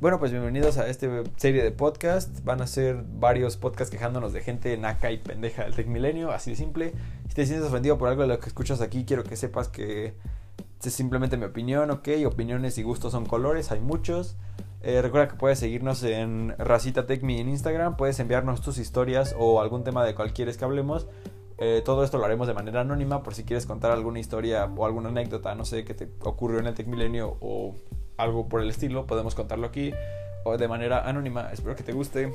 Bueno, pues bienvenidos a esta serie de podcast. Van a ser varios podcasts quejándonos de gente naca y pendeja del Tech Milenio, así de simple. Si te sientes ofendido por algo de lo que escuchas aquí, quiero que sepas que es simplemente mi opinión, ok. Opiniones y gustos son colores, hay muchos. Eh, recuerda que puedes seguirnos en Racita Tech Me en Instagram. Puedes enviarnos tus historias o algún tema de cual quieres que hablemos. Eh, todo esto lo haremos de manera anónima por si quieres contar alguna historia o alguna anécdota, no sé, que te ocurrió en el Tech Milenio o algo por el estilo, podemos contarlo aquí o de manera anónima. Espero que te guste.